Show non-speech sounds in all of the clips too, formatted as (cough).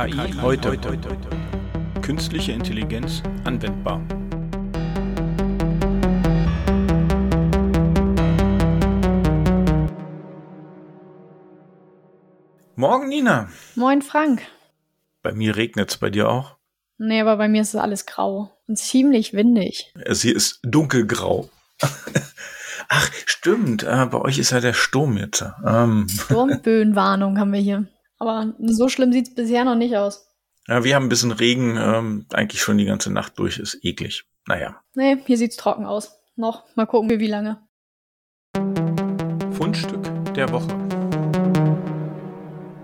KI heute. Künstliche Intelligenz anwendbar. Morgen, Nina. Moin, Frank. Bei mir regnet es, bei dir auch? Nee, aber bei mir ist es alles grau und ziemlich windig. Es hier ist dunkelgrau. (laughs) Ach, stimmt. Äh, bei euch ist ja der Sturm jetzt. Ähm. Sturmböenwarnung haben wir hier. Aber so schlimm sieht es bisher noch nicht aus. Ja, wir haben ein bisschen Regen, ähm, eigentlich schon die ganze Nacht durch, ist eklig. Naja. Nee, hier sieht's trocken aus. Noch. Mal gucken, wie lange. Fundstück der Woche.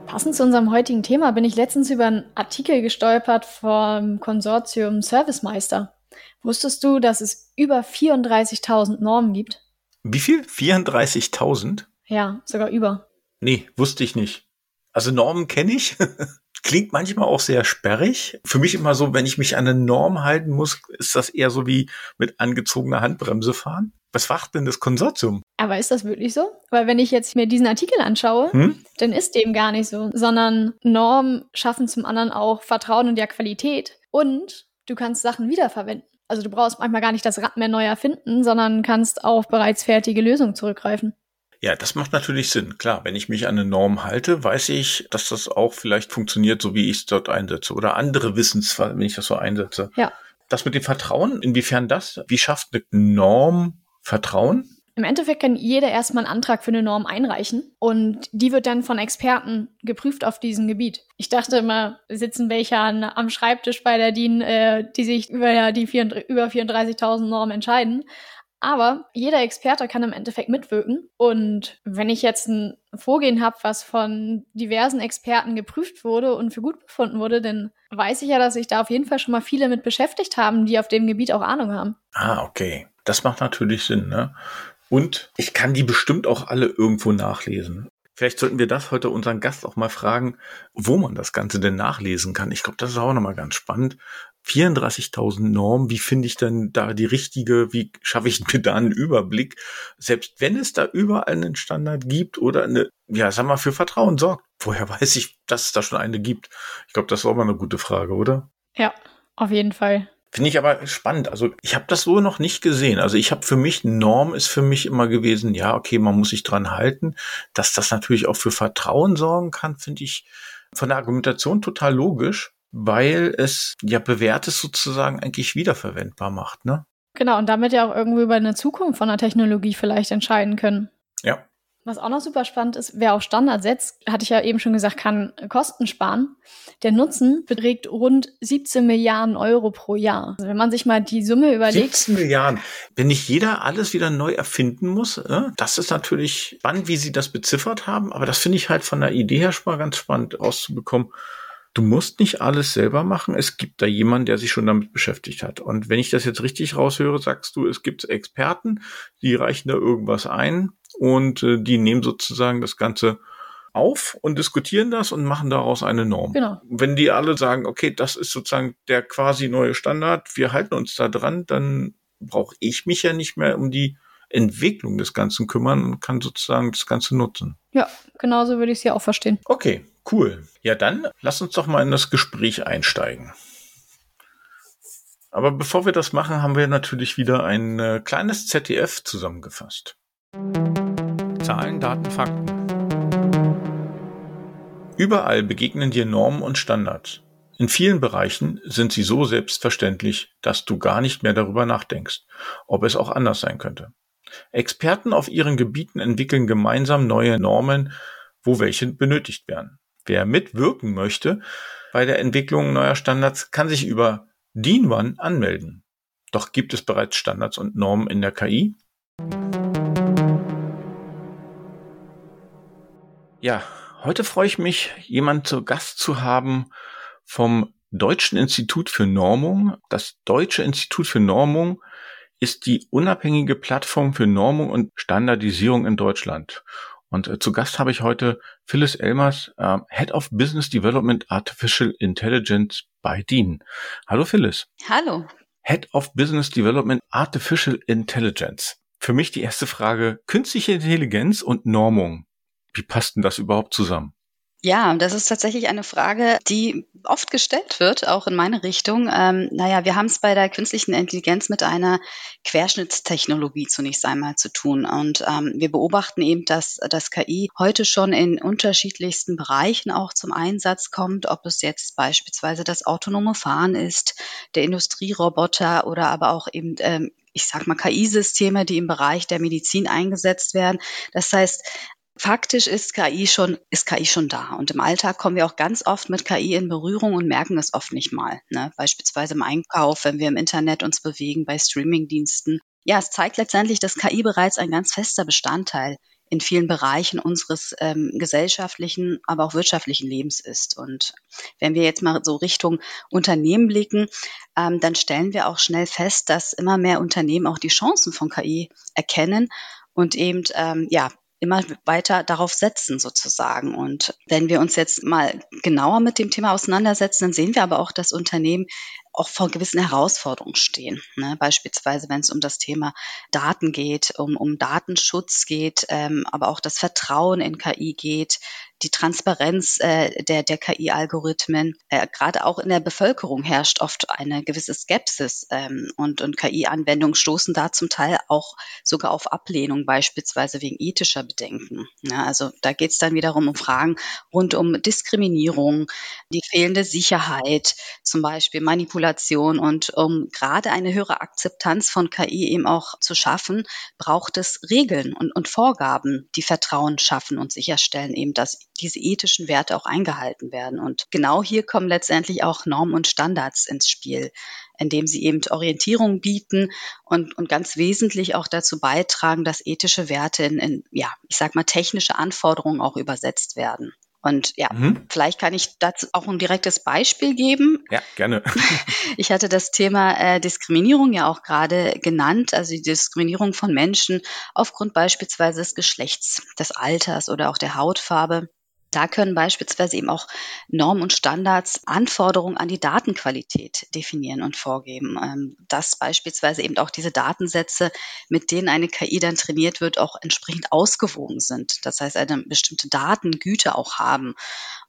Passend zu unserem heutigen Thema bin ich letztens über einen Artikel gestolpert vom Konsortium Servicemeister. Wusstest du, dass es über 34.000 Normen gibt? Wie viel? 34.000? Ja, sogar über. Nee, wusste ich nicht. Also Normen kenne ich. (laughs) Klingt manchmal auch sehr sperrig. Für mich immer so, wenn ich mich an eine Norm halten muss, ist das eher so wie mit angezogener Handbremse fahren. Was macht denn das Konsortium? Aber ist das wirklich so? Weil wenn ich jetzt mir diesen Artikel anschaue, hm? dann ist dem gar nicht so, sondern Normen schaffen zum anderen auch Vertrauen und ja Qualität. Und du kannst Sachen wiederverwenden. Also du brauchst manchmal gar nicht das Rad mehr neu erfinden, sondern kannst auf bereits fertige Lösungen zurückgreifen. Ja, das macht natürlich Sinn. Klar, wenn ich mich an eine Norm halte, weiß ich, dass das auch vielleicht funktioniert, so wie ich es dort einsetze. Oder andere wissen es, wenn ich das so einsetze. Ja. Das mit dem Vertrauen, inwiefern das? Wie schafft eine Norm Vertrauen? Im Endeffekt kann jeder erstmal einen Antrag für eine Norm einreichen und die wird dann von Experten geprüft auf diesem Gebiet. Ich dachte immer, sitzen welche an, am Schreibtisch bei der DIN, äh, die sich über die vier, über 34.000 Normen entscheiden. Aber jeder Experte kann im Endeffekt mitwirken. Und wenn ich jetzt ein Vorgehen habe, was von diversen Experten geprüft wurde und für gut befunden wurde, dann weiß ich ja, dass sich da auf jeden Fall schon mal viele mit beschäftigt haben, die auf dem Gebiet auch Ahnung haben. Ah, okay. Das macht natürlich Sinn, ne? Und ich kann die bestimmt auch alle irgendwo nachlesen. Vielleicht sollten wir das heute unseren Gast auch mal fragen, wo man das Ganze denn nachlesen kann. Ich glaube, das ist auch nochmal ganz spannend. 34.000 Normen, wie finde ich denn da die richtige, wie schaffe ich (laughs) mir da einen Überblick? Selbst wenn es da überall einen Standard gibt oder eine, ja, sag mal, für Vertrauen sorgt. Woher weiß ich, dass es da schon eine gibt? Ich glaube, das war mal eine gute Frage, oder? Ja, auf jeden Fall. Finde ich aber spannend. Also ich habe das so noch nicht gesehen. Also ich habe für mich, Norm ist für mich immer gewesen, ja, okay, man muss sich dran halten. Dass das natürlich auch für Vertrauen sorgen kann, finde ich von der Argumentation total logisch, weil es ja bewährtes sozusagen eigentlich wiederverwendbar macht, ne? Genau, und damit ja auch irgendwie über eine Zukunft von der Technologie vielleicht entscheiden können. Ja, was auch noch super spannend ist, wer auf Standard setzt, hatte ich ja eben schon gesagt, kann Kosten sparen. Der Nutzen beträgt rund 17 Milliarden Euro pro Jahr. Also wenn man sich mal die Summe überlegt. 17 Milliarden. Wenn nicht jeder alles wieder neu erfinden muss, äh, das ist natürlich spannend, wie sie das beziffert haben. Aber das finde ich halt von der Idee her schon mal ganz spannend rauszubekommen. Du musst nicht alles selber machen. Es gibt da jemanden, der sich schon damit beschäftigt hat. Und wenn ich das jetzt richtig raushöre, sagst du, es gibt Experten, die reichen da irgendwas ein und äh, die nehmen sozusagen das Ganze auf und diskutieren das und machen daraus eine Norm. Genau. Wenn die alle sagen, okay, das ist sozusagen der quasi neue Standard, wir halten uns da dran, dann brauche ich mich ja nicht mehr um die Entwicklung des Ganzen kümmern und kann sozusagen das Ganze nutzen. Ja, genauso würde ich es ja auch verstehen. Okay, cool. Ja, dann lass uns doch mal in das Gespräch einsteigen. Aber bevor wir das machen, haben wir natürlich wieder ein äh, kleines ZDF zusammengefasst. Zahlen, Daten, Fakten. Überall begegnen dir Normen und Standards. In vielen Bereichen sind sie so selbstverständlich, dass du gar nicht mehr darüber nachdenkst, ob es auch anders sein könnte. Experten auf ihren Gebieten entwickeln gemeinsam neue Normen, wo welche benötigt werden. Wer mitwirken möchte bei der Entwicklung neuer Standards, kann sich über DIN One anmelden. Doch gibt es bereits Standards und Normen in der KI? Ja, heute freue ich mich, jemand zu Gast zu haben vom Deutschen Institut für Normung. Das Deutsche Institut für Normung ist die unabhängige Plattform für Normung und Standardisierung in Deutschland. Und äh, zu Gast habe ich heute Phyllis Elmers, äh, Head of Business Development Artificial Intelligence bei DIN. Hallo Phyllis. Hallo. Head of Business Development Artificial Intelligence. Für mich die erste Frage, künstliche Intelligenz und Normung. Wie passt denn das überhaupt zusammen? Ja, das ist tatsächlich eine Frage, die oft gestellt wird, auch in meine Richtung. Ähm, naja, wir haben es bei der künstlichen Intelligenz mit einer Querschnittstechnologie zunächst einmal zu tun. Und ähm, wir beobachten eben, dass das KI heute schon in unterschiedlichsten Bereichen auch zum Einsatz kommt, ob es jetzt beispielsweise das autonome Fahren ist, der Industrieroboter oder aber auch eben ähm, ich sag mal, KI-Systeme, die im Bereich der Medizin eingesetzt werden. Das heißt, Faktisch ist KI schon, ist KI schon da. Und im Alltag kommen wir auch ganz oft mit KI in Berührung und merken es oft nicht mal. Ne? Beispielsweise im Einkauf, wenn wir im Internet uns bewegen, bei Streamingdiensten. Ja, es zeigt letztendlich, dass KI bereits ein ganz fester Bestandteil in vielen Bereichen unseres ähm, gesellschaftlichen, aber auch wirtschaftlichen Lebens ist. Und wenn wir jetzt mal so Richtung Unternehmen blicken, ähm, dann stellen wir auch schnell fest, dass immer mehr Unternehmen auch die Chancen von KI erkennen und eben ähm, ja immer weiter darauf setzen sozusagen. Und wenn wir uns jetzt mal genauer mit dem Thema auseinandersetzen, dann sehen wir aber auch, dass Unternehmen auch vor gewissen Herausforderungen stehen. Ne? Beispielsweise, wenn es um das Thema Daten geht, um, um Datenschutz geht, ähm, aber auch das Vertrauen in KI geht, die Transparenz äh, der, der KI-Algorithmen. Äh, Gerade auch in der Bevölkerung herrscht oft eine gewisse Skepsis ähm, und, und KI-Anwendungen stoßen da zum Teil auch sogar auf Ablehnung, beispielsweise wegen ethischer Bedenken. Ja, also da geht es dann wiederum um Fragen rund um Diskriminierung, die fehlende Sicherheit, zum Beispiel Manipulation und um gerade eine höhere Akzeptanz von KI eben auch zu schaffen, braucht es Regeln und, und Vorgaben, die Vertrauen schaffen und sicherstellen eben, dass diese ethischen Werte auch eingehalten werden. Und genau hier kommen letztendlich auch Normen und Standards ins Spiel, indem sie eben Orientierung bieten und, und ganz wesentlich auch dazu beitragen, dass ethische Werte in, in ja, ich sag mal, technische Anforderungen auch übersetzt werden. Und ja, mhm. vielleicht kann ich dazu auch ein direktes Beispiel geben. Ja, gerne. (laughs) Ich hatte das Thema äh, Diskriminierung ja auch gerade genannt, also die Diskriminierung von Menschen aufgrund beispielsweise des Geschlechts, des Alters oder auch der Hautfarbe. Da können beispielsweise eben auch Normen und Standards Anforderungen an die Datenqualität definieren und vorgeben. Ähm, dass beispielsweise eben auch diese Datensätze, mit denen eine KI dann trainiert wird, auch entsprechend ausgewogen sind. Das heißt, eine bestimmte Datengüte auch haben.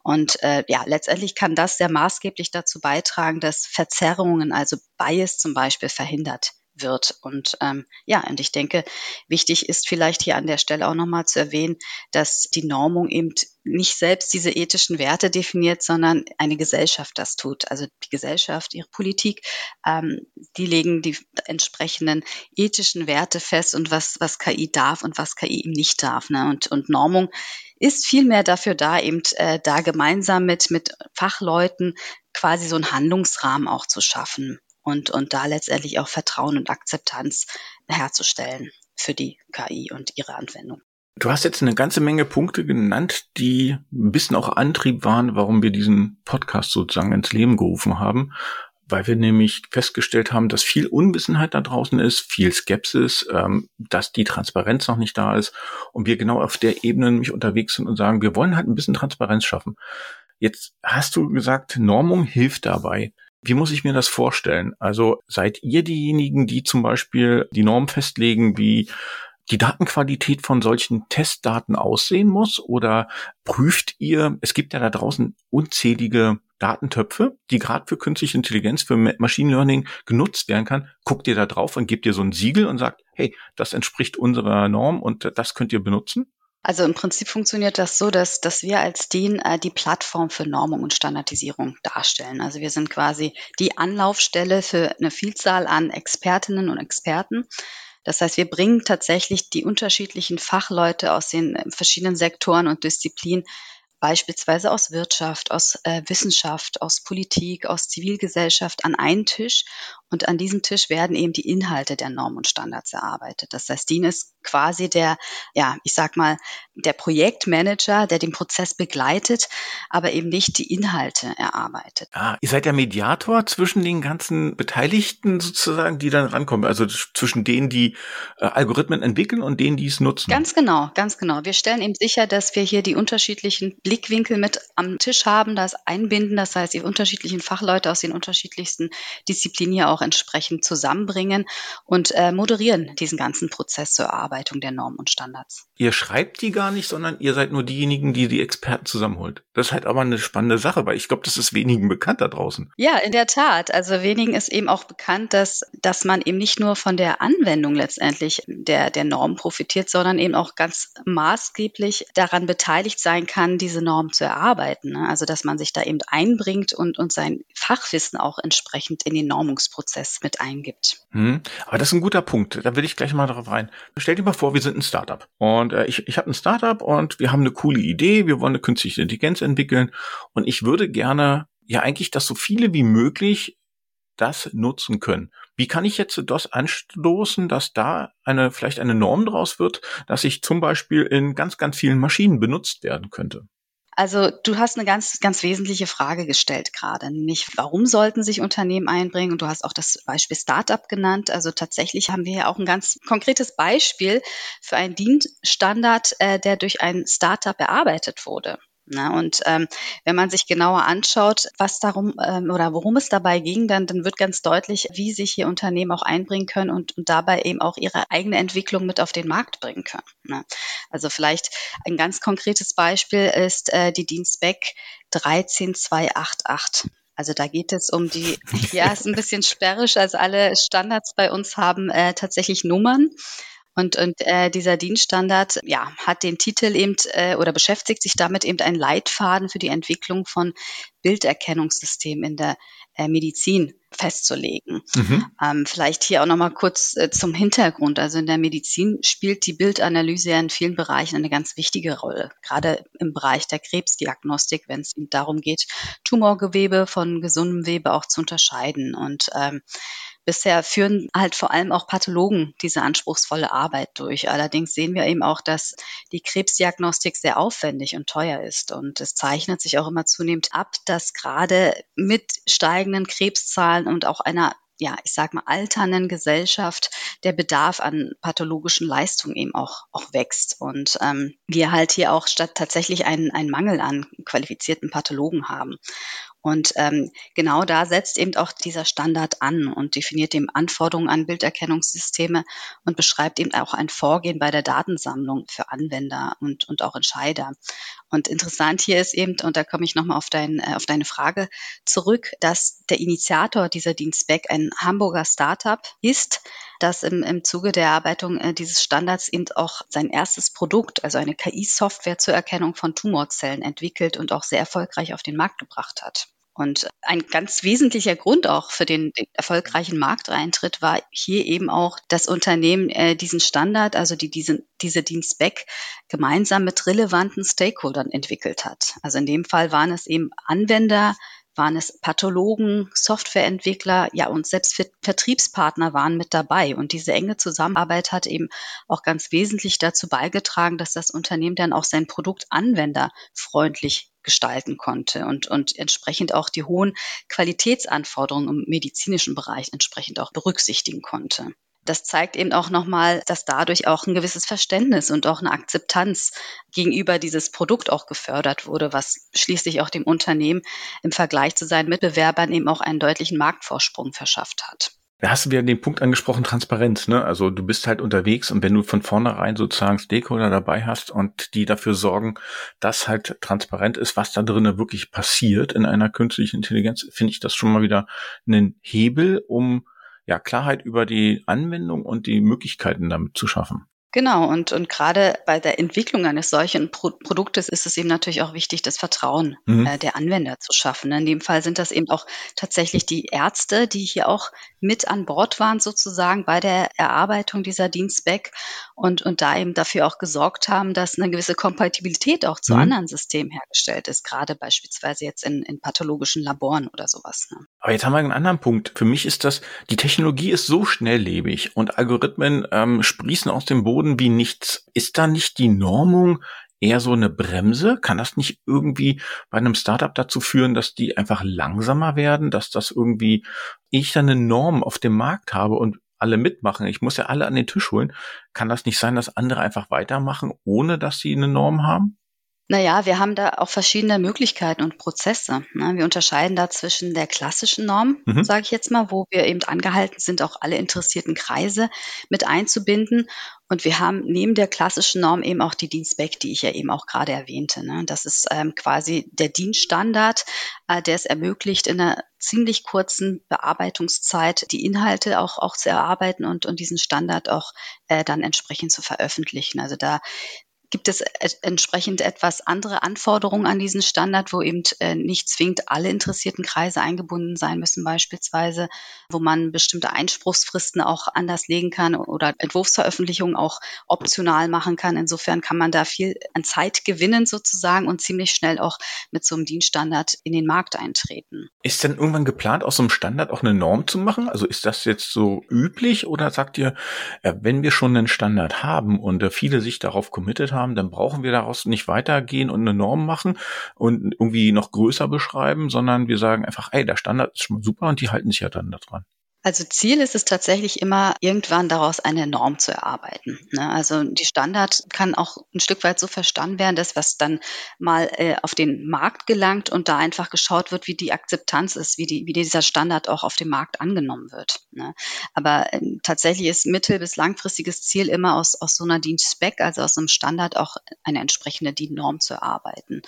Und äh, ja, letztendlich kann das sehr maßgeblich dazu beitragen, dass Verzerrungen, also Bias zum Beispiel, verhindert wird. Und ähm, ja, und ich denke, wichtig ist vielleicht hier an der Stelle auch nochmal zu erwähnen, dass die Normung eben nicht selbst diese ethischen Werte definiert, sondern eine Gesellschaft das tut. Also die Gesellschaft, ihre Politik, ähm, die legen die entsprechenden ethischen Werte fest und was, was KI darf und was KI eben nicht darf. Ne? Und, und Normung ist vielmehr dafür da, eben äh, da gemeinsam mit, mit Fachleuten quasi so einen Handlungsrahmen auch zu schaffen und, und da letztendlich auch Vertrauen und Akzeptanz herzustellen für die KI und ihre Anwendung. Du hast jetzt eine ganze Menge Punkte genannt, die ein bisschen auch Antrieb waren, warum wir diesen Podcast sozusagen ins Leben gerufen haben, weil wir nämlich festgestellt haben, dass viel Unwissenheit da draußen ist, viel Skepsis, ähm, dass die Transparenz noch nicht da ist und wir genau auf der Ebene nämlich unterwegs sind und sagen, wir wollen halt ein bisschen Transparenz schaffen. Jetzt hast du gesagt, Normung hilft dabei. Wie muss ich mir das vorstellen? Also seid ihr diejenigen, die zum Beispiel die Norm festlegen, wie die Datenqualität von solchen Testdaten aussehen muss? Oder prüft ihr, es gibt ja da draußen unzählige Datentöpfe, die gerade für künstliche Intelligenz, für Machine Learning genutzt werden kann. Guckt ihr da drauf und gebt ihr so ein Siegel und sagt, hey, das entspricht unserer Norm und das könnt ihr benutzen? Also im Prinzip funktioniert das so, dass, dass wir als DIN äh, die Plattform für Normung und Standardisierung darstellen. Also wir sind quasi die Anlaufstelle für eine Vielzahl an Expertinnen und Experten. Das heißt, wir bringen tatsächlich die unterschiedlichen Fachleute aus den äh, verschiedenen Sektoren und Disziplinen beispielsweise aus Wirtschaft, aus äh, Wissenschaft, aus Politik, aus Zivilgesellschaft an einen Tisch und an diesem Tisch werden eben die Inhalte der Normen und Standards erarbeitet. Das heißt, DIN ist quasi der, ja, ich sag mal, der Projektmanager, der den Prozess begleitet, aber eben nicht die Inhalte erarbeitet. Ah, ihr seid der Mediator zwischen den ganzen Beteiligten sozusagen, die dann rankommen, also zwischen denen, die äh, Algorithmen entwickeln und denen, die es nutzen. Ganz genau, ganz genau. Wir stellen eben sicher, dass wir hier die unterschiedlichen Blickwinkel mit am Tisch haben, das einbinden, das heißt, die unterschiedlichen Fachleute aus den unterschiedlichsten Disziplinen hier auch auch entsprechend zusammenbringen und äh, moderieren diesen ganzen Prozess zur Erarbeitung der Normen und Standards. Ihr schreibt die gar nicht, sondern ihr seid nur diejenigen, die die Experten zusammenholt. Das ist halt aber eine spannende Sache, weil ich glaube, das ist wenigen bekannt da draußen. Ja, in der Tat. Also wenigen ist eben auch bekannt, dass, dass man eben nicht nur von der Anwendung letztendlich der, der Norm profitiert, sondern eben auch ganz maßgeblich daran beteiligt sein kann, diese Norm zu erarbeiten. Ne? Also dass man sich da eben einbringt und, und sein Fachwissen auch entsprechend in den Normungsprozess mit eingibt. Hm, aber das ist ein guter Punkt. Da will ich gleich mal darauf rein. Stell dir mal vor, wir sind ein Startup. Und äh, ich, ich habe ein Startup und wir haben eine coole Idee, wir wollen eine künstliche Intelligenz entwickeln und ich würde gerne ja eigentlich, dass so viele wie möglich das nutzen können. Wie kann ich jetzt das anstoßen, dass da eine, vielleicht eine Norm draus wird, dass ich zum Beispiel in ganz, ganz vielen Maschinen benutzt werden könnte? Also du hast eine ganz, ganz wesentliche Frage gestellt gerade, nämlich warum sollten sich Unternehmen einbringen? Und du hast auch das Beispiel Startup genannt. Also tatsächlich haben wir ja auch ein ganz konkretes Beispiel für einen Dienststandard, äh, der durch ein Startup erarbeitet wurde. Na, ne? und ähm, wenn man sich genauer anschaut, was darum ähm, oder worum es dabei ging, dann, dann wird ganz deutlich, wie sich hier Unternehmen auch einbringen können und, und dabei eben auch ihre eigene Entwicklung mit auf den Markt bringen können. Ne? Also vielleicht ein ganz konkretes Beispiel ist äh, die Dienstback 13288. Also da geht es um die, (laughs) ja, ist ein bisschen sperrisch, also alle Standards bei uns haben äh, tatsächlich Nummern. Und, und äh, dieser Dienststandard ja, hat den Titel eben äh, oder beschäftigt sich damit eben ein Leitfaden für die Entwicklung von Bilderkennungssystemen in der äh, Medizin festzulegen. Mhm. Ähm, vielleicht hier auch nochmal kurz äh, zum Hintergrund. Also in der Medizin spielt die Bildanalyse ja in vielen Bereichen eine ganz wichtige Rolle, gerade im Bereich der Krebsdiagnostik, wenn es darum geht, Tumorgewebe von gesundem Gewebe auch zu unterscheiden. Und ähm, Bisher führen halt vor allem auch Pathologen diese anspruchsvolle Arbeit durch. Allerdings sehen wir eben auch, dass die Krebsdiagnostik sehr aufwendig und teuer ist. Und es zeichnet sich auch immer zunehmend ab, dass gerade mit steigenden Krebszahlen und auch einer ja, ich sag mal, alternden Gesellschaft der Bedarf an pathologischen Leistungen eben auch, auch wächst. Und ähm, wir halt hier auch statt tatsächlich einen, einen Mangel an qualifizierten Pathologen haben. Und ähm, genau da setzt eben auch dieser Standard an und definiert eben Anforderungen an Bilderkennungssysteme und beschreibt eben auch ein Vorgehen bei der Datensammlung für Anwender und, und auch Entscheider. Und interessant hier ist eben, und da komme ich nochmal auf, dein, äh, auf deine Frage zurück, dass der Initiator dieser Dienstback ein Hamburger Startup ist, das im, im Zuge der Erarbeitung äh, dieses Standards eben auch sein erstes Produkt, also eine KI-Software zur Erkennung von Tumorzellen entwickelt und auch sehr erfolgreich auf den Markt gebracht hat. Und ein ganz wesentlicher Grund auch für den, den erfolgreichen Markteintritt war hier eben auch, dass Unternehmen äh, diesen Standard, also die, diese, diese Dienstback, gemeinsam mit relevanten Stakeholdern entwickelt hat. Also in dem Fall waren es eben Anwender, waren es Pathologen, Softwareentwickler, ja und selbst Vertriebspartner waren mit dabei. Und diese enge Zusammenarbeit hat eben auch ganz wesentlich dazu beigetragen, dass das Unternehmen dann auch sein Produkt anwenderfreundlich gestalten konnte und, und entsprechend auch die hohen Qualitätsanforderungen im medizinischen Bereich entsprechend auch berücksichtigen konnte das zeigt eben auch nochmal, dass dadurch auch ein gewisses Verständnis und auch eine Akzeptanz gegenüber dieses Produkt auch gefördert wurde, was schließlich auch dem Unternehmen im Vergleich zu seinen Mitbewerbern eben auch einen deutlichen Marktvorsprung verschafft hat. Da hast du wieder den Punkt angesprochen, Transparenz, ne? Also du bist halt unterwegs und wenn du von vornherein sozusagen Stakeholder dabei hast und die dafür sorgen, dass halt transparent ist, was da drinnen wirklich passiert in einer künstlichen Intelligenz, finde ich das schon mal wieder einen Hebel, um ja Klarheit über die Anwendung und die Möglichkeiten damit zu schaffen. Genau, und, und gerade bei der Entwicklung eines solchen Pro Produktes ist es eben natürlich auch wichtig, das Vertrauen mhm. äh, der Anwender zu schaffen. In dem Fall sind das eben auch tatsächlich die Ärzte, die hier auch mit an Bord waren, sozusagen bei der Erarbeitung dieser Dienstback und, und da eben dafür auch gesorgt haben, dass eine gewisse Kompatibilität auch zu mhm. anderen Systemen hergestellt ist, gerade beispielsweise jetzt in, in pathologischen Laboren oder sowas. Ne? Aber jetzt haben wir einen anderen Punkt. Für mich ist das, die Technologie ist so schnelllebig und Algorithmen ähm, sprießen aus dem Boden Boden wie nichts. Ist da nicht die Normung eher so eine Bremse? Kann das nicht irgendwie bei einem Startup dazu führen, dass die einfach langsamer werden, dass das irgendwie ich dann eine Norm auf dem Markt habe und alle mitmachen. Ich muss ja alle an den Tisch holen. Kann das nicht sein, dass andere einfach weitermachen, ohne dass sie eine Norm haben? Naja, wir haben da auch verschiedene Möglichkeiten und Prozesse. Ne? Wir unterscheiden da zwischen der klassischen Norm, mhm. sage ich jetzt mal, wo wir eben angehalten sind, auch alle interessierten Kreise mit einzubinden. Und wir haben neben der klassischen Norm eben auch die Dienstback, die ich ja eben auch gerade erwähnte. Ne? Das ist ähm, quasi der Dienststandard, äh, der es ermöglicht, in einer ziemlich kurzen Bearbeitungszeit die Inhalte auch, auch zu erarbeiten und, und diesen Standard auch äh, dann entsprechend zu veröffentlichen. Also da gibt es entsprechend etwas andere Anforderungen an diesen Standard, wo eben äh, nicht zwingend alle interessierten Kreise eingebunden sein müssen, beispielsweise, wo man bestimmte Einspruchsfristen auch anders legen kann oder Entwurfsveröffentlichungen auch optional machen kann. Insofern kann man da viel an Zeit gewinnen sozusagen und ziemlich schnell auch mit so einem Dienststandard in den Markt eintreten. Ist denn irgendwann geplant, aus so einem Standard auch eine Norm zu machen? Also ist das jetzt so üblich oder sagt ihr, äh, wenn wir schon einen Standard haben und äh, viele sich darauf committed haben, haben, dann brauchen wir daraus nicht weitergehen und eine Norm machen und irgendwie noch größer beschreiben, sondern wir sagen einfach, ey, der Standard ist schon mal super und die halten sich ja dann daran. Also Ziel ist es tatsächlich immer, irgendwann daraus eine Norm zu erarbeiten. Ne? Also die Standard kann auch ein Stück weit so verstanden werden, dass was dann mal äh, auf den Markt gelangt und da einfach geschaut wird, wie die Akzeptanz ist, wie, die, wie dieser Standard auch auf dem Markt angenommen wird. Ne? Aber äh, tatsächlich ist mittel- bis langfristiges Ziel immer aus, aus so einer DIN-Spec, also aus einem Standard auch eine entsprechende DIN-Norm zu erarbeiten.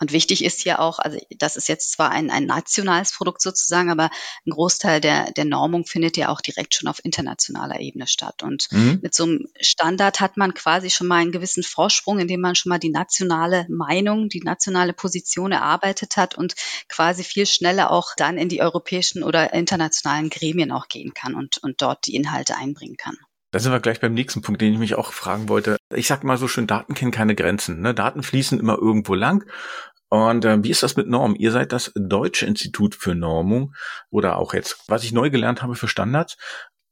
Und wichtig ist hier auch, also das ist jetzt zwar ein, ein nationales Produkt sozusagen, aber ein Großteil der, der Normung findet ja auch direkt schon auf internationaler Ebene statt. Und mhm. mit so einem Standard hat man quasi schon mal einen gewissen Vorsprung, indem man schon mal die nationale Meinung, die nationale Position erarbeitet hat und quasi viel schneller auch dann in die europäischen oder internationalen Gremien auch gehen kann und, und dort die Inhalte einbringen kann. Da sind wir gleich beim nächsten Punkt, den ich mich auch fragen wollte. Ich sag mal so schön, Daten kennen keine Grenzen. Ne? Daten fließen immer irgendwo lang. Und äh, wie ist das mit Norm? Ihr seid das Deutsche Institut für Normung oder auch jetzt, was ich neu gelernt habe für Standards.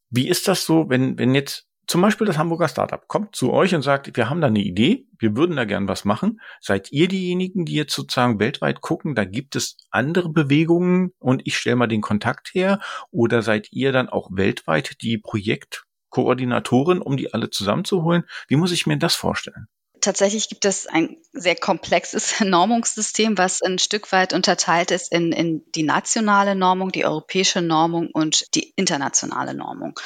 Wie ist das so, wenn, wenn jetzt zum Beispiel das Hamburger Startup kommt zu euch und sagt, wir haben da eine Idee, wir würden da gern was machen. Seid ihr diejenigen, die jetzt sozusagen weltweit gucken, da gibt es andere Bewegungen und ich stelle mal den Kontakt her? Oder seid ihr dann auch weltweit die Projektkoordinatorin, um die alle zusammenzuholen? Wie muss ich mir das vorstellen? Tatsächlich gibt es ein sehr komplexes (laughs) Normungssystem, was ein Stück weit unterteilt ist in, in die nationale Normung, die europäische Normung und die internationale Normung.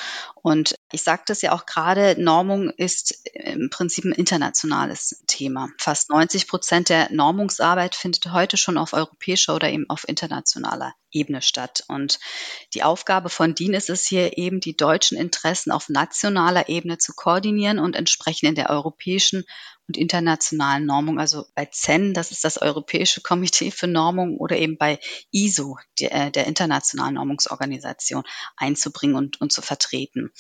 Und ich sagte es ja auch gerade, Normung ist im Prinzip ein internationales Thema. Fast 90 Prozent der Normungsarbeit findet heute schon auf europäischer oder eben auf internationaler Ebene statt. Und die Aufgabe von DIN ist es hier eben, die deutschen Interessen auf nationaler Ebene zu koordinieren und entsprechend in der europäischen und internationalen Normung, also bei CEN, das ist das Europäische Komitee für Normung, oder eben bei ISO, der, äh, der internationalen Normungsorganisation, einzubringen und, und zu vertreten.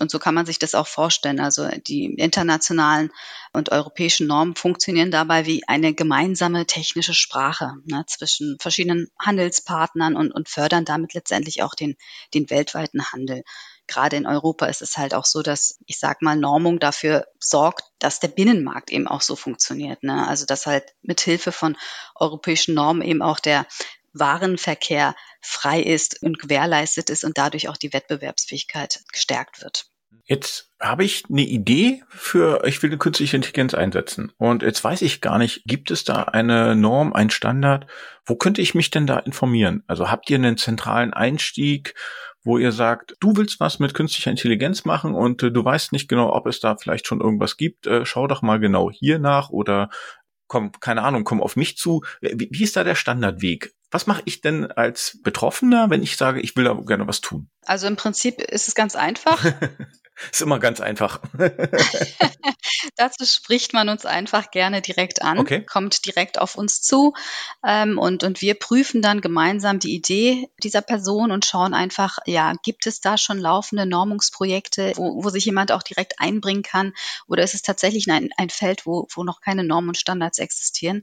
Und so kann man sich das auch vorstellen. Also die internationalen und europäischen Normen funktionieren dabei wie eine gemeinsame technische Sprache ne, zwischen verschiedenen Handelspartnern und, und fördern damit letztendlich auch den, den weltweiten Handel. Gerade in Europa ist es halt auch so, dass ich sag mal Normung dafür sorgt, dass der Binnenmarkt eben auch so funktioniert. Ne? Also dass halt mit Hilfe von europäischen Normen eben auch der Warenverkehr frei ist und gewährleistet ist und dadurch auch die Wettbewerbsfähigkeit gestärkt wird. Jetzt habe ich eine Idee für, ich will eine künstliche Intelligenz einsetzen. Und jetzt weiß ich gar nicht, gibt es da eine Norm, ein Standard? Wo könnte ich mich denn da informieren? Also habt ihr einen zentralen Einstieg, wo ihr sagt, du willst was mit künstlicher Intelligenz machen und äh, du weißt nicht genau, ob es da vielleicht schon irgendwas gibt. Äh, schau doch mal genau hier nach oder komm, keine Ahnung, komm auf mich zu. Wie ist da der Standardweg? Was mache ich denn als Betroffener, wenn ich sage, ich will da gerne was tun? Also im Prinzip ist es ganz einfach. (laughs) (laughs) Ist immer ganz einfach. (laughs) Dazu spricht man uns einfach gerne direkt an, okay. kommt direkt auf uns zu ähm, und, und wir prüfen dann gemeinsam die Idee dieser Person und schauen einfach, ja, gibt es da schon laufende Normungsprojekte, wo, wo sich jemand auch direkt einbringen kann oder ist es tatsächlich ein, ein Feld, wo, wo noch keine Normen und Standards existieren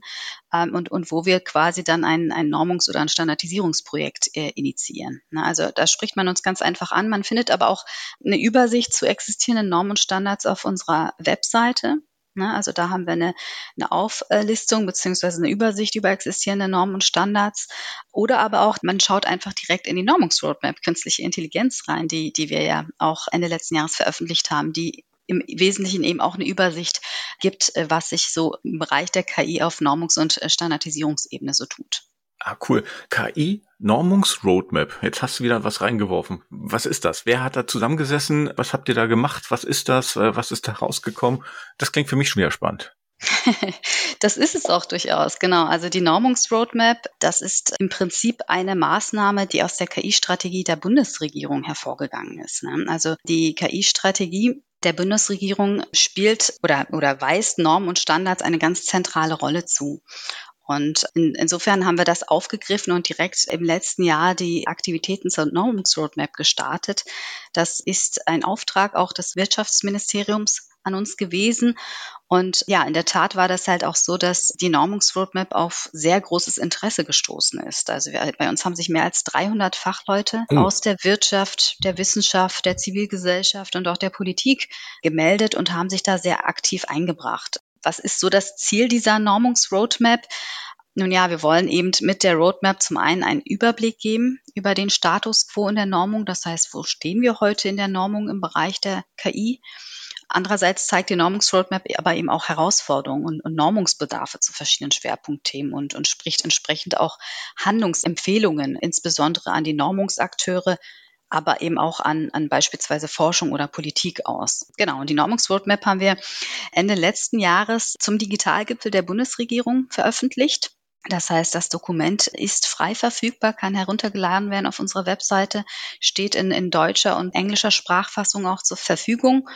ähm, und, und wo wir quasi dann ein, ein Normungs- oder ein Standardisierungsprojekt äh, initiieren. Na, also da spricht man uns ganz einfach an. Man findet aber auch eine Übersicht zu existierenden Normen und Standards auf unserer Webseite. Ne, also da haben wir eine, eine Auflistung beziehungsweise eine Übersicht über existierende Normen und Standards. Oder aber auch, man schaut einfach direkt in die Normungsroadmap künstliche Intelligenz rein, die, die wir ja auch Ende letzten Jahres veröffentlicht haben, die im Wesentlichen eben auch eine Übersicht gibt, äh, was sich so im Bereich der KI auf Normungs- und äh, Standardisierungsebene so tut. Ah, cool. KI Normungsroadmap. Jetzt hast du wieder was reingeworfen. Was ist das? Wer hat da zusammengesessen? Was habt ihr da gemacht? Was ist das? Äh, was ist da rausgekommen? Das klingt für mich schwer spannend. (laughs) das ist es auch durchaus, genau. Also die Normungsroadmap, das ist im Prinzip eine Maßnahme, die aus der KI-Strategie der Bundesregierung hervorgegangen ist. Ne? Also die KI-Strategie der Bundesregierung spielt oder, oder weist Normen und Standards eine ganz zentrale Rolle zu. Und in, insofern haben wir das aufgegriffen und direkt im letzten Jahr die Aktivitäten zur Normungsroadmap gestartet. Das ist ein Auftrag auch des Wirtschaftsministeriums an uns gewesen. Und ja, in der Tat war das halt auch so, dass die Normungsroadmap auf sehr großes Interesse gestoßen ist. Also wir, bei uns haben sich mehr als 300 Fachleute oh. aus der Wirtschaft, der Wissenschaft, der Zivilgesellschaft und auch der Politik gemeldet und haben sich da sehr aktiv eingebracht. Was ist so das Ziel dieser Normungsroadmap? Nun ja, wir wollen eben mit der Roadmap zum einen einen Überblick geben über den Status quo in der Normung. Das heißt, wo stehen wir heute in der Normung im Bereich der KI? Andererseits zeigt die Normungsroadmap aber eben auch Herausforderungen und, und Normungsbedarfe zu verschiedenen Schwerpunktthemen und, und spricht entsprechend auch Handlungsempfehlungen, insbesondere an die Normungsakteure, aber eben auch an, an beispielsweise Forschung oder Politik aus. Genau, und die Normungsroadmap haben wir Ende letzten Jahres zum Digitalgipfel der Bundesregierung veröffentlicht. Das heißt, das Dokument ist frei verfügbar, kann heruntergeladen werden auf unserer Webseite, steht in, in deutscher und englischer Sprachfassung auch zur Verfügung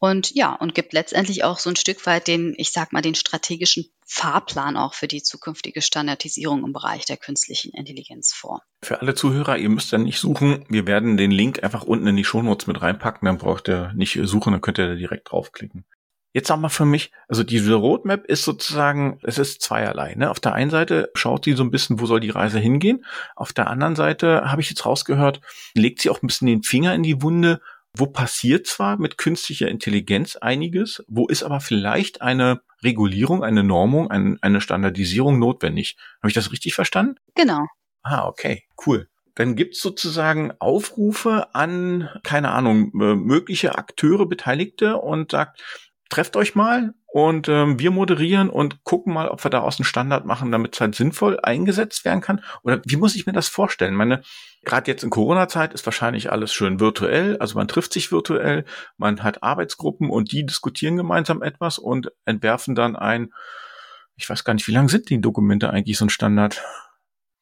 und ja, und gibt letztendlich auch so ein Stück weit den, ich sag mal, den strategischen Fahrplan auch für die zukünftige Standardisierung im Bereich der künstlichen Intelligenz vor. Für alle Zuhörer, ihr müsst dann nicht suchen. Wir werden den Link einfach unten in die Shownotes mit reinpacken. Dann braucht ihr nicht suchen, dann könnt ihr da direkt draufklicken. Jetzt sag mal für mich, also diese Roadmap ist sozusagen, es ist zweierlei. Ne? Auf der einen Seite schaut sie so ein bisschen, wo soll die Reise hingehen. Auf der anderen Seite habe ich jetzt rausgehört, legt sie auch ein bisschen den Finger in die Wunde, wo passiert zwar mit künstlicher Intelligenz einiges, wo ist aber vielleicht eine Regulierung, eine Normung, ein, eine Standardisierung notwendig. Habe ich das richtig verstanden? Genau. Ah, okay, cool. Dann gibt's sozusagen Aufrufe an, keine Ahnung, äh, mögliche Akteure, Beteiligte und sagt, trefft euch mal und ähm, wir moderieren und gucken mal, ob wir daraus einen Standard machen, damit es halt sinnvoll eingesetzt werden kann. Oder wie muss ich mir das vorstellen? Meine, gerade jetzt in Corona-Zeit ist wahrscheinlich alles schön virtuell, also man trifft sich virtuell, man hat Arbeitsgruppen und die diskutieren gemeinsam etwas und entwerfen dann ein, ich weiß gar nicht, wie lang sind die Dokumente eigentlich so ein Standard?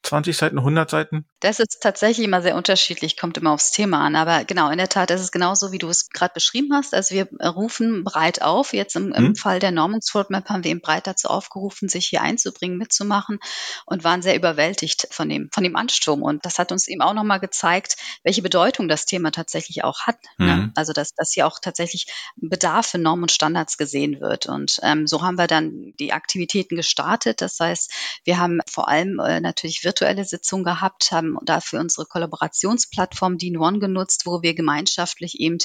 20 Seiten, 100 Seiten? Das ist tatsächlich immer sehr unterschiedlich, kommt immer aufs Thema an. Aber genau, in der Tat ist es genauso, wie du es gerade beschrieben hast. Also wir rufen breit auf. Jetzt im, im hm. Fall der Normungsroadmap haben wir eben breit dazu aufgerufen, sich hier einzubringen, mitzumachen und waren sehr überwältigt von dem, von dem Ansturm. Und das hat uns eben auch nochmal gezeigt, welche Bedeutung das Thema tatsächlich auch hat. Hm. Ne? Also dass, dass hier auch tatsächlich Bedarf für Normen und Standards gesehen wird. Und ähm, so haben wir dann die Aktivitäten gestartet. Das heißt, wir haben vor allem äh, natürlich virtuelle Sitzung gehabt, haben dafür unsere Kollaborationsplattform Dean One genutzt, wo wir gemeinschaftlich eben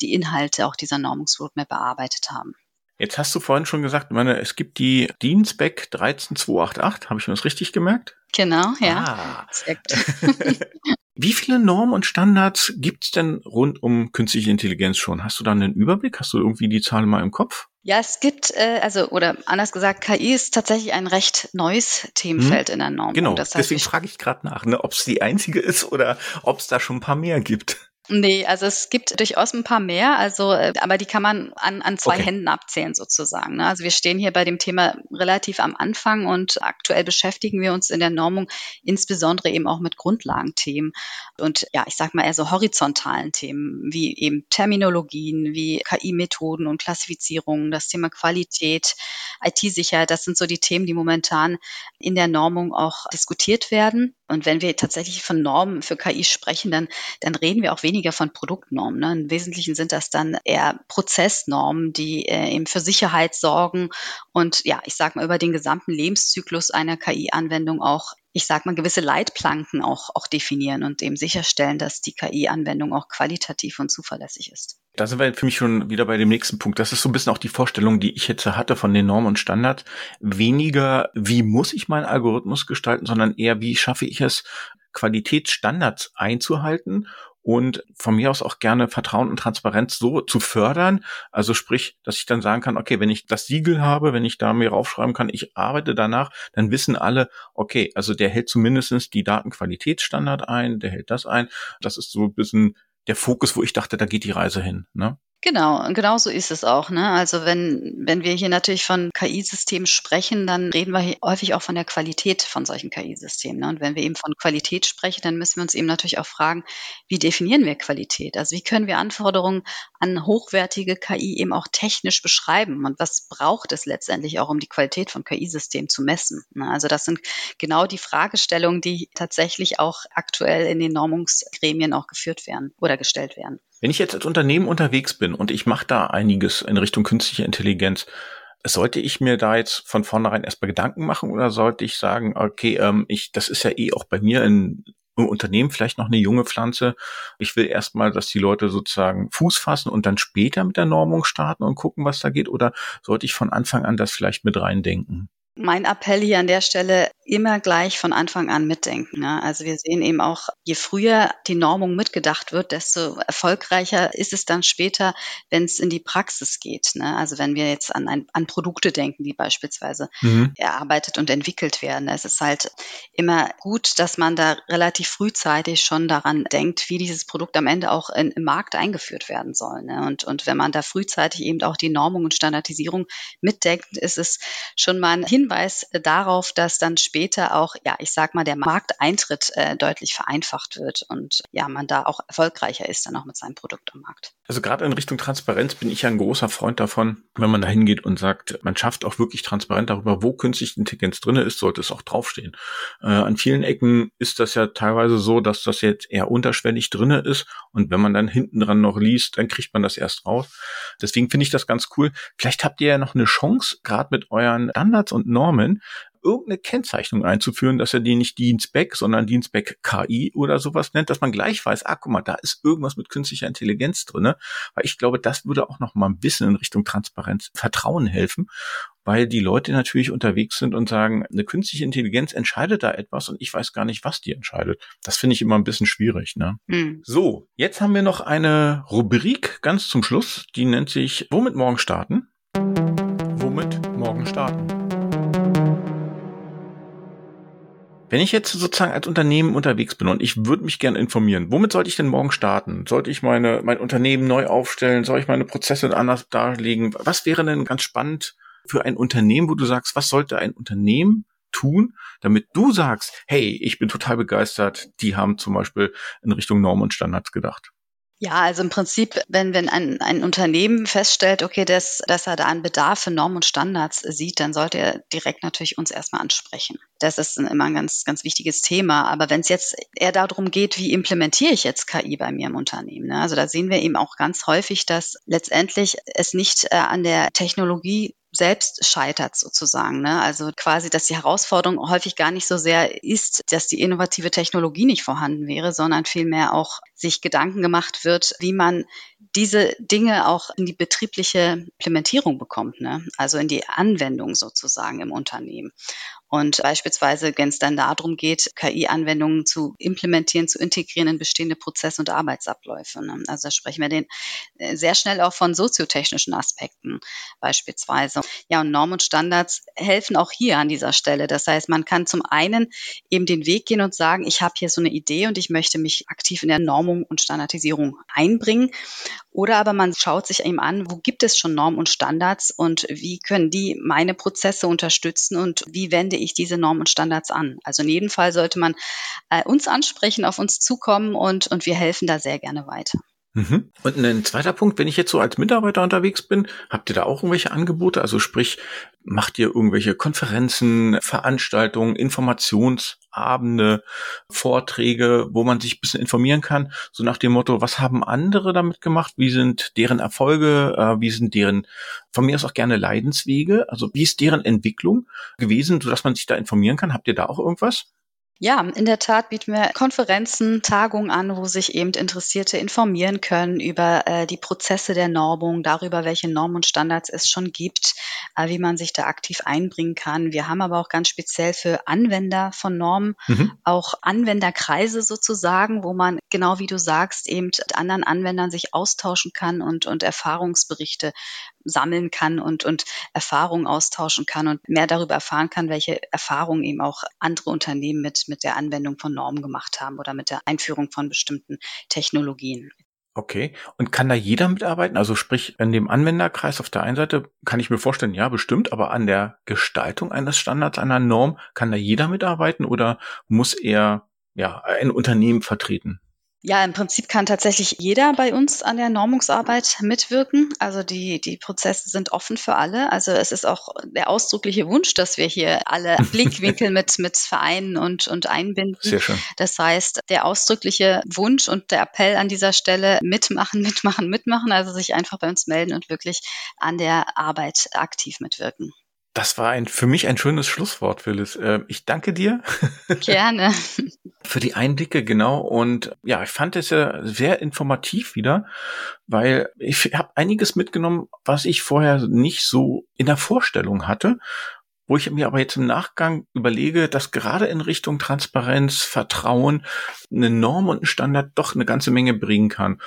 die Inhalte auch dieser Normungsroadmap bearbeitet haben. Jetzt hast du vorhin schon gesagt, meine, es gibt die DIN Spec 13288. Habe ich mir das richtig gemerkt? Genau, ja. Ah. (laughs) Wie viele Normen und Standards gibt es denn rund um künstliche Intelligenz schon? Hast du da einen Überblick? Hast du irgendwie die Zahlen mal im Kopf? Ja, es gibt, äh, also, oder anders gesagt, KI ist tatsächlich ein recht neues Themenfeld hm. in der Norm. Genau, das heißt, deswegen frage ich gerade nach, ne, ob es die einzige ist oder ob es da schon ein paar mehr gibt. Nee, also es gibt durchaus ein paar mehr, also, äh, aber die kann man an, an zwei okay. Händen abzählen sozusagen. Ne? Also wir stehen hier bei dem Thema relativ am Anfang und aktuell beschäftigen wir uns in der Normung insbesondere eben auch mit Grundlagenthemen und ja, ich sag mal eher so horizontalen Themen, wie eben Terminologien, wie KI-Methoden und Klassifizierungen, das Thema Qualität, IT-Sicherheit, das sind so die Themen, die momentan in der Normung auch diskutiert werden. Und wenn wir tatsächlich von Normen für KI sprechen, dann, dann reden wir auch weniger von Produktnormen. Ne? Im Wesentlichen sind das dann eher Prozessnormen, die äh, eben für Sicherheit sorgen und ja, ich sage mal, über den gesamten Lebenszyklus einer KI-Anwendung auch ich sag mal, gewisse Leitplanken auch, auch definieren und eben sicherstellen, dass die KI-Anwendung auch qualitativ und zuverlässig ist. Da sind wir für mich schon wieder bei dem nächsten Punkt. Das ist so ein bisschen auch die Vorstellung, die ich jetzt hatte von den Normen und Standards. Weniger, wie muss ich meinen Algorithmus gestalten, sondern eher, wie schaffe ich es, Qualitätsstandards einzuhalten und von mir aus auch gerne Vertrauen und Transparenz so zu fördern. Also sprich, dass ich dann sagen kann, okay, wenn ich das Siegel habe, wenn ich da mir raufschreiben kann, ich arbeite danach, dann wissen alle, okay, also der hält zumindestens die Datenqualitätsstandard ein, der hält das ein. Das ist so ein bisschen der Fokus, wo ich dachte, da geht die Reise hin. Ne? Genau, genau so ist es auch. Ne? Also wenn, wenn wir hier natürlich von KI-Systemen sprechen, dann reden wir häufig auch von der Qualität von solchen KI-Systemen. Ne? Und wenn wir eben von Qualität sprechen, dann müssen wir uns eben natürlich auch fragen, wie definieren wir Qualität? Also wie können wir Anforderungen an hochwertige KI eben auch technisch beschreiben? Und was braucht es letztendlich auch, um die Qualität von KI-Systemen zu messen? Ne? Also das sind genau die Fragestellungen, die tatsächlich auch aktuell in den Normungsgremien auch geführt werden oder gestellt werden. Wenn ich jetzt als Unternehmen unterwegs bin und ich mache da einiges in Richtung künstliche Intelligenz, sollte ich mir da jetzt von vornherein erstmal Gedanken machen oder sollte ich sagen, okay, ähm, ich, das ist ja eh auch bei mir in, im Unternehmen vielleicht noch eine junge Pflanze. Ich will erstmal, dass die Leute sozusagen Fuß fassen und dann später mit der Normung starten und gucken, was da geht. Oder sollte ich von Anfang an das vielleicht mit reindenken? Mein Appell hier an der Stelle, immer gleich von Anfang an mitdenken. Ne? Also wir sehen eben auch, je früher die Normung mitgedacht wird, desto erfolgreicher ist es dann später, wenn es in die Praxis geht. Ne? Also wenn wir jetzt an, ein, an Produkte denken, die beispielsweise mhm. erarbeitet und entwickelt werden. Es ist halt immer gut, dass man da relativ frühzeitig schon daran denkt, wie dieses Produkt am Ende auch in, im Markt eingeführt werden soll. Ne? Und, und wenn man da frühzeitig eben auch die Normung und Standardisierung mitdenkt, ist es schon mal ein Hinweis darauf, dass dann später auch, ja, ich sag mal, der Markteintritt äh, deutlich vereinfacht wird und ja, man da auch erfolgreicher ist dann auch mit seinem Produkt am Markt. Also gerade in Richtung Transparenz bin ich ja ein großer Freund davon, wenn man da hingeht und sagt, man schafft auch wirklich transparent darüber, wo künstliche Intelligenz drinne ist, sollte es auch draufstehen. Äh, an vielen Ecken ist das ja teilweise so, dass das jetzt eher unterschwellig drinne ist und wenn man dann hinten dran noch liest, dann kriegt man das erst raus. Deswegen finde ich das ganz cool. Vielleicht habt ihr ja noch eine Chance, gerade mit euren Standards und Normen, irgendeine Kennzeichnung einzuführen, dass er die nicht Dienstback, sondern Dienstback KI oder sowas nennt, dass man gleich weiß, ah, guck mal, da ist irgendwas mit künstlicher Intelligenz drinne, weil ich glaube, das würde auch noch mal ein bisschen in Richtung Transparenz, Vertrauen helfen, weil die Leute natürlich unterwegs sind und sagen, eine künstliche Intelligenz entscheidet da etwas und ich weiß gar nicht, was die entscheidet. Das finde ich immer ein bisschen schwierig. Ne? Mhm. So, jetzt haben wir noch eine Rubrik ganz zum Schluss, die nennt sich Womit morgen starten? Womit morgen starten? Wenn ich jetzt sozusagen als Unternehmen unterwegs bin und ich würde mich gerne informieren, womit sollte ich denn morgen starten? Sollte ich meine, mein Unternehmen neu aufstellen? Soll ich meine Prozesse anders darlegen? Was wäre denn ganz spannend für ein Unternehmen, wo du sagst, was sollte ein Unternehmen tun, damit du sagst, hey, ich bin total begeistert, die haben zum Beispiel in Richtung Normen und Standards gedacht? Ja, also im Prinzip, wenn, wenn ein, ein Unternehmen feststellt, okay, dass, dass er da einen Bedarf für Normen und Standards sieht, dann sollte er direkt natürlich uns erstmal ansprechen. Das ist immer ein ganz, ganz wichtiges Thema. Aber wenn es jetzt eher darum geht, wie implementiere ich jetzt KI bei mir im Unternehmen, ne? also da sehen wir eben auch ganz häufig, dass letztendlich es nicht äh, an der Technologie selbst scheitert sozusagen. Ne? Also quasi, dass die Herausforderung häufig gar nicht so sehr ist, dass die innovative Technologie nicht vorhanden wäre, sondern vielmehr auch sich Gedanken gemacht wird, wie man diese Dinge auch in die betriebliche Implementierung bekommt, ne? also in die Anwendung sozusagen im Unternehmen. Und beispielsweise, wenn es dann darum geht, KI-Anwendungen zu implementieren, zu integrieren in bestehende Prozesse und Arbeitsabläufe. Ne? Also da sprechen wir den äh, sehr schnell auch von soziotechnischen Aspekten beispielsweise. Ja, und Normen und Standards helfen auch hier an dieser Stelle. Das heißt, man kann zum einen eben den Weg gehen und sagen, ich habe hier so eine Idee und ich möchte mich aktiv in der Normung und Standardisierung einbringen. Oder aber man schaut sich eben an, wo gibt es schon Normen und Standards und wie können die meine Prozesse unterstützen und wie wende ich diese Normen und Standards an. Also in jedem Fall sollte man äh, uns ansprechen, auf uns zukommen und, und wir helfen da sehr gerne weiter. Mhm. Und ein zweiter Punkt, wenn ich jetzt so als Mitarbeiter unterwegs bin, habt ihr da auch irgendwelche Angebote? Also sprich, macht ihr irgendwelche Konferenzen, Veranstaltungen, Informationsabende, Vorträge, wo man sich ein bisschen informieren kann, so nach dem Motto, was haben andere damit gemacht? Wie sind deren Erfolge? Äh, wie sind deren, von mir aus auch gerne Leidenswege? Also wie ist deren Entwicklung gewesen, sodass man sich da informieren kann? Habt ihr da auch irgendwas? Ja, in der Tat bieten wir Konferenzen, Tagungen an, wo sich eben Interessierte informieren können über äh, die Prozesse der Normung, darüber, welche Normen und Standards es schon gibt, äh, wie man sich da aktiv einbringen kann. Wir haben aber auch ganz speziell für Anwender von Normen mhm. auch Anwenderkreise sozusagen, wo man genau wie du sagst, eben mit anderen Anwendern sich austauschen kann und, und Erfahrungsberichte sammeln kann und, und Erfahrungen austauschen kann und mehr darüber erfahren kann, welche Erfahrungen eben auch andere Unternehmen mit, mit der Anwendung von Normen gemacht haben oder mit der Einführung von bestimmten Technologien. Okay. Und kann da jeder mitarbeiten? Also sprich, in dem Anwenderkreis auf der einen Seite kann ich mir vorstellen, ja, bestimmt, aber an der Gestaltung eines Standards, einer Norm, kann da jeder mitarbeiten oder muss er ja ein Unternehmen vertreten? Ja, im Prinzip kann tatsächlich jeder bei uns an der Normungsarbeit mitwirken. Also die, die Prozesse sind offen für alle. Also es ist auch der ausdrückliche Wunsch, dass wir hier alle (laughs) Blickwinkel mit, mit vereinen und, und einbinden. Sehr schön. Das heißt, der ausdrückliche Wunsch und der Appell an dieser Stelle, mitmachen, mitmachen, mitmachen, also sich einfach bei uns melden und wirklich an der Arbeit aktiv mitwirken. Das war ein, für mich ein schönes Schlusswort, Phyllis. Äh, ich danke dir. Gerne. (laughs) für die Einblicke, genau. Und ja, ich fand es ja sehr informativ wieder, weil ich habe einiges mitgenommen, was ich vorher nicht so in der Vorstellung hatte. Wo ich mir aber jetzt im Nachgang überlege, dass gerade in Richtung Transparenz, Vertrauen eine Norm und ein Standard doch eine ganze Menge bringen kann.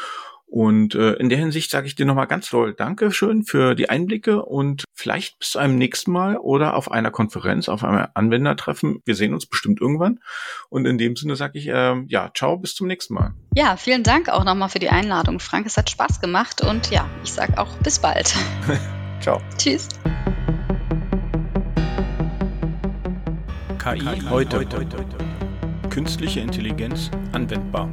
Und äh, in der Hinsicht sage ich dir nochmal ganz toll Dankeschön für die Einblicke und vielleicht bis zu einem nächsten Mal oder auf einer Konferenz, auf einem Anwendertreffen. Wir sehen uns bestimmt irgendwann. Und in dem Sinne sage ich, äh, ja, ciao, bis zum nächsten Mal. Ja, vielen Dank auch nochmal für die Einladung, Frank. Es hat Spaß gemacht und ja, ich sage auch bis bald. (laughs) ciao. Tschüss. KI, heute. Künstliche Intelligenz anwendbar.